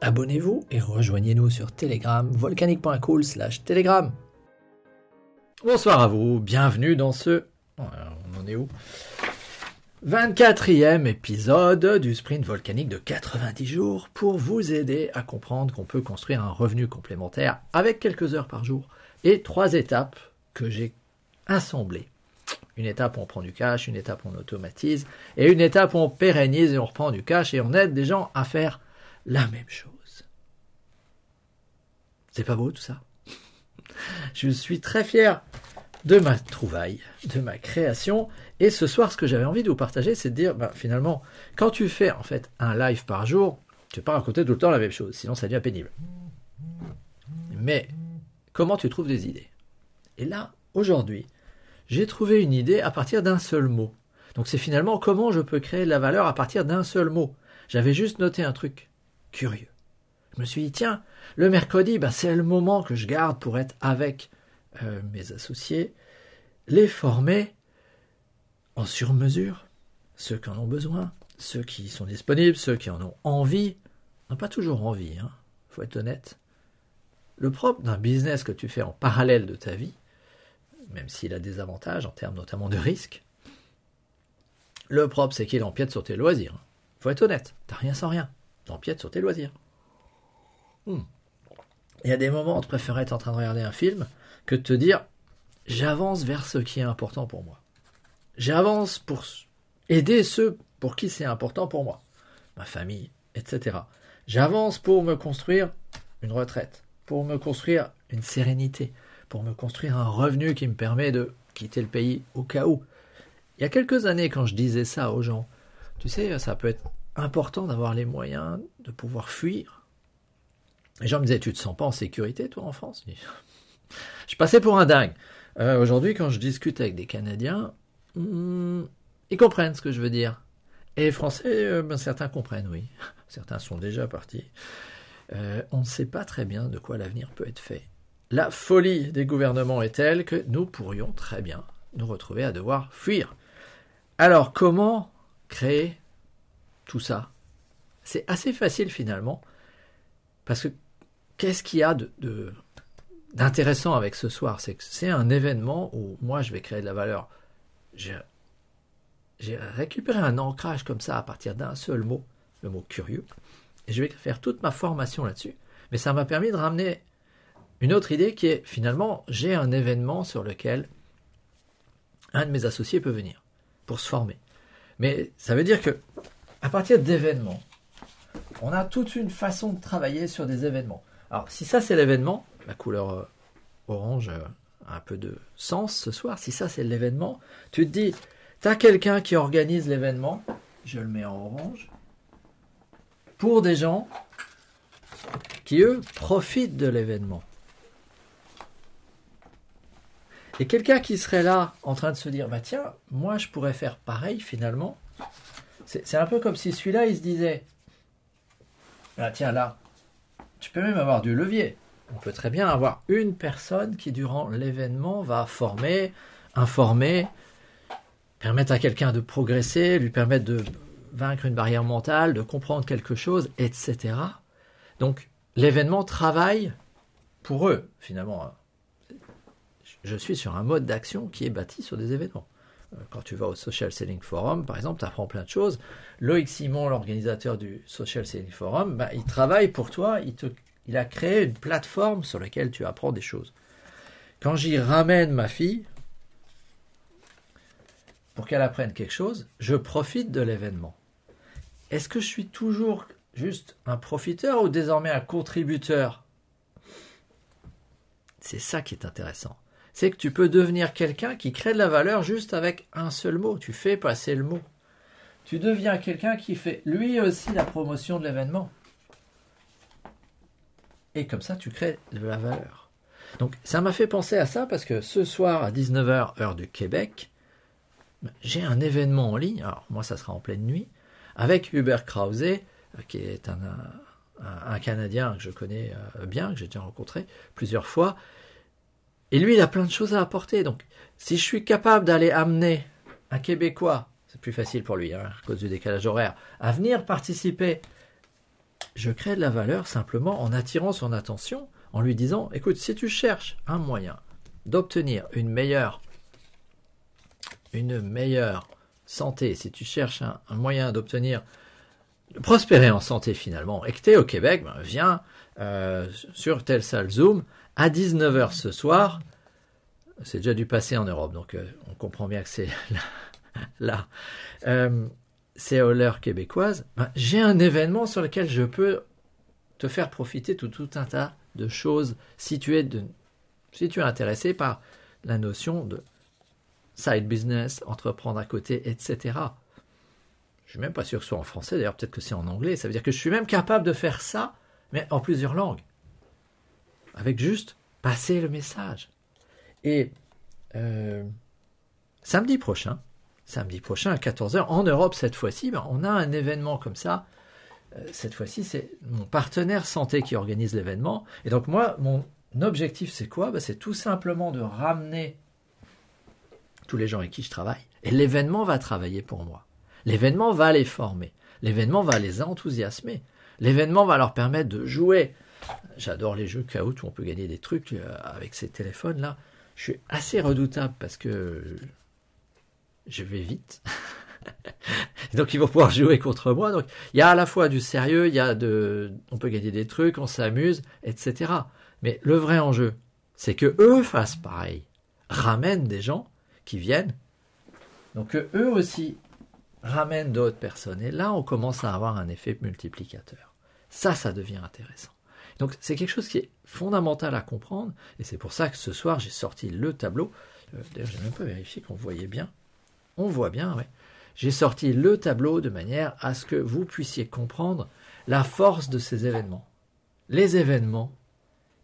Abonnez-vous et rejoignez-nous sur Telegram, volcanique.cool slash Telegram. Bonsoir à vous, bienvenue dans ce... On en est où? 24e épisode du sprint volcanique de 90 jours pour vous aider à comprendre qu'on peut construire un revenu complémentaire avec quelques heures par jour et trois étapes que j'ai assemblées. Une étape où on prend du cash, une étape où on automatise et une étape où on pérennise et on reprend du cash et on aide des gens à faire la même chose. C'est pas beau tout ça? Je suis très fier de ma trouvaille, de ma création. Et ce soir, ce que j'avais envie de vous partager, c'est de dire, bah, finalement, quand tu fais en fait un live par jour, tu ne pas raconter tout le temps la même chose, sinon ça devient pénible. Mais comment tu trouves des idées? Et là, aujourd'hui, j'ai trouvé une idée à partir d'un seul mot. Donc c'est finalement comment je peux créer de la valeur à partir d'un seul mot. J'avais juste noté un truc curieux. Je me suis dit, tiens, le mercredi, bah, c'est le moment que je garde pour être avec euh, mes associés, les former en sur-mesure, ceux qui en ont besoin, ceux qui sont disponibles, ceux qui en ont envie, n'ont pas toujours envie, hein, faut être honnête. Le propre d'un business que tu fais en parallèle de ta vie, même s'il a des avantages en termes notamment de risque, le propre c'est qu'il empiète sur tes loisirs. Faut être honnête, t'as rien sans rien, t'empiètes sur tes loisirs. Hmm. Il y a des moments où tu préférerais être en train de regarder un film que de te dire j'avance vers ce qui est important pour moi. J'avance pour aider ceux pour qui c'est important pour moi, ma famille, etc. J'avance pour me construire une retraite, pour me construire une sérénité, pour me construire un revenu qui me permet de quitter le pays au cas où. Il y a quelques années, quand je disais ça aux gens, tu sais, ça peut être important d'avoir les moyens de pouvoir fuir les gens me disaient, tu te sens pas en sécurité, toi, en France? Je passais pour un dingue. Euh, aujourd'hui, quand je discute avec des Canadiens, hmm, ils comprennent ce que je veux dire. Et les Français, euh, ben, certains comprennent, oui. Certains sont déjà partis. Euh, on ne sait pas très bien de quoi l'avenir peut être fait. La folie des gouvernements est telle que nous pourrions très bien nous retrouver à devoir fuir. Alors, comment créer tout ça? C'est assez facile finalement, parce que qu'est-ce qu'il y a d'intéressant avec ce soir? C'est que c'est un événement où moi je vais créer de la valeur. J'ai, récupéré un ancrage comme ça à partir d'un seul mot, le mot curieux, et je vais faire toute ma formation là-dessus. Mais ça m'a permis de ramener une autre idée qui est finalement j'ai un événement sur lequel un de mes associés peut venir pour se former. Mais ça veut dire que à partir d'événements, on a toute une façon de travailler sur des événements. Alors, si ça c'est l'événement, la couleur euh, orange a un peu de sens ce soir. Si ça c'est l'événement, tu te dis, tu as quelqu'un qui organise l'événement, je le mets en orange, pour des gens qui, eux, profitent de l'événement. Et quelqu'un qui serait là en train de se dire, bah tiens, moi je pourrais faire pareil finalement. C'est un peu comme si celui-là, il se disait, ah, tiens là, tu peux même avoir du levier. On peut très bien avoir une personne qui, durant l'événement, va former, informer, permettre à quelqu'un de progresser, lui permettre de vaincre une barrière mentale, de comprendre quelque chose, etc. Donc, l'événement travaille pour eux, finalement. Je suis sur un mode d'action qui est bâti sur des événements. Euh, quand tu vas au Social Selling Forum, par exemple, tu apprends plein de choses. Loïc Simon, l'organisateur du Social Selling Forum, bah, il travaille pour toi, il, a créé une plateforme sur laquelle tu apprends des choses. Quand j'y ramène ma fille, pour qu'elle apprenne quelque chose, je profite de l'événement. Est-ce que je suis toujours juste un profiteur ou désormais un contributeur? C'est ça qui est intéressant c'est que tu peux devenir quelqu'un qui crée de la valeur juste avec un seul mot. Tu fais passer le mot. Tu deviens quelqu'un qui fait lui aussi la promotion de l'événement. Et comme ça, tu crées de la valeur. Donc ça m'a fait penser à ça parce que ce soir à 19h, heure du Québec, j'ai un événement en ligne, alors moi ça sera en pleine nuit, avec Hubert Krause, euh, qui est un, un, Canadien que je connais euh, bien, que j'ai déjà rencontré plusieurs fois. Et lui, il a plein de choses à apporter. Donc, si je suis capable d'aller amener un Québécois, c'est plus facile pour lui, hein, à cause du décalage horaire, à venir participer, je crée de la valeur simplement en attirant son attention, en lui disant, écoute, si tu cherches un moyen d'obtenir une meilleure, santé, si tu cherches un, moyen d'obtenir, prospérer en santé finalement, et que tu es au Québec, ben, viens euh, sur telle salle Zoom à 19h ce soir. C'est déjà du passé en Europe, donc euh, on comprend bien que c'est là. Euh, c'est à l'heure québécoise. Ben, j'ai un événement sur lequel je peux te faire profiter de tout un tas de choses si tu es, de, si tu es intéressé par la notion de side business, entreprendre à côté, etc. Je suis même pas sûr que ce soit en français, d'ailleurs peut-être que c'est en anglais. Ça veut dire que je suis même capable de faire ça, mais en plusieurs langues. Avec juste passer le message. Et euh, samedi prochain, samedi prochain à 14h, en Europe cette fois-ci, ben, on a un événement comme ça. Euh, cette fois-ci, c'est mon partenaire santé qui organise l'événement. Et donc moi, mon objectif, c'est quoi? Ben, C'est tout simplement de ramener tous les gens avec qui je travaille. Et l'événement va travailler pour moi. L'événement va les former. L'événement va les enthousiasmer. L'événement va leur permettre de jouer. J'adore les jeux Kahoot où on peut gagner des trucs euh, avec ces téléphones-là. Je suis assez redoutable parce que je vais vite. donc ils vont pouvoir jouer contre moi. Donc il y a à la fois du sérieux, il y a de, on peut gagner des trucs, on s'amuse, etc. Mais le vrai enjeu, c'est que eux fassent pareil, ramènent des gens qui viennent. Donc eux aussi ramènent d'autres personnes. Et là, on commence à avoir un effet multiplicateur. Ça, ça devient intéressant. Donc c'est quelque chose qui est fondamental à comprendre. Et c'est pour ça que ce soir, j'ai sorti le tableau. Euh, d'ailleurs, j'ai même pas vérifié qu'on voyait bien. On voit bien, oui. J'ai sorti le tableau de manière à ce que vous puissiez comprendre la force de ces événements. Les événements,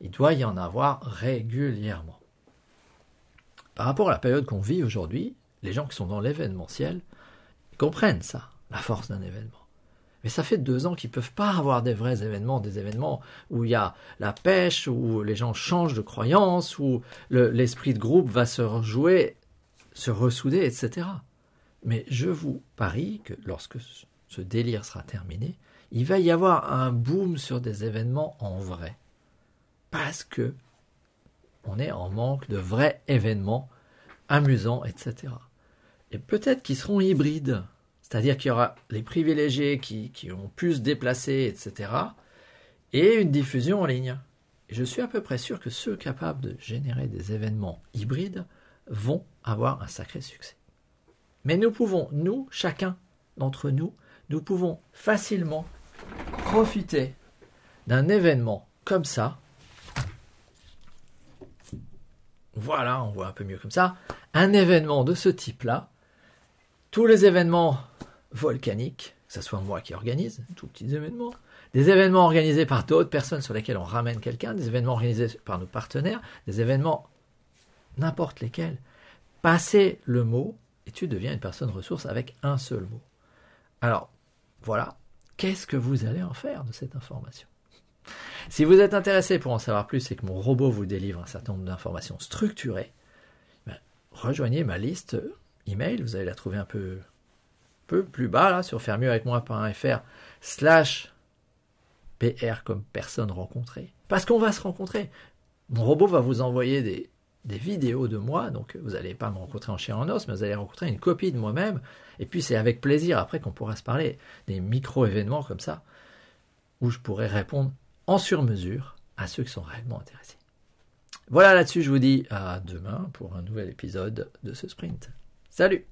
il doit y en avoir régulièrement. Par rapport à la période qu'on vit aujourd'hui, les gens qui sont dans l'événementiel comprennent ça, la force d'un événement. Mais ça fait deux ans qu'ils peuvent pas avoir des vrais événements, des événements où il y a la pêche, où les gens changent de croyance, où l'esprit de groupe va se rejouer, se ressouder, etc. Mais je vous parie que lorsque ce délire sera terminé, il va y avoir un boom sur des événements en vrai. Parce que on est en manque de vrais événements amusants, etc. Et peut-être qu'ils seront hybrides, c'est-à-dire qu'il y aura les privilégiés qui, ont pu se déplacer, etc. Et une diffusion en ligne. Je suis à peu près sûr que ceux capables de générer des événements hybrides vont avoir un sacré succès. Mais nous pouvons, nous, chacun d'entre nous, nous pouvons facilement profiter d'un événement comme ça Voilà, on voit un peu mieux comme ça. Un événement de ce type-là, tous les événements volcaniques, que ce soit moi qui organise, tout petits événements, des événements organisés par d'autres personnes sur lesquels on ramène quelqu'un, des événements organisés par nos partenaires, des événements n'importe lesquels. Passez le mot et tu deviens une personne ressource avec un seul mot. Alors, voilà, qu'est-ce que vous allez en faire de cette information? Si vous êtes intéressé pour en savoir plus et que mon robot vous délivre un certain nombre d'informations structurées, ben, rejoignez ma liste email. Vous allez la trouver un peu, peu plus bas là sur faire-mieux-avec-moi.fr slash PR comme personne rencontrée. Parce qu'on va se rencontrer. Mon robot va vous envoyer des, des vidéos de moi, donc vous n'allez pas me rencontrer en chair en os, mais vous allez rencontrer une copie de moi-même, et puis c'est avec plaisir après qu'on pourra se parler des micro-événements comme ça, où je pourrai répondre en sur-mesure à ceux qui sont réellement intéressés. Voilà là-dessus, je vous dis à demain pour un nouvel épisode de ce sprint. Salut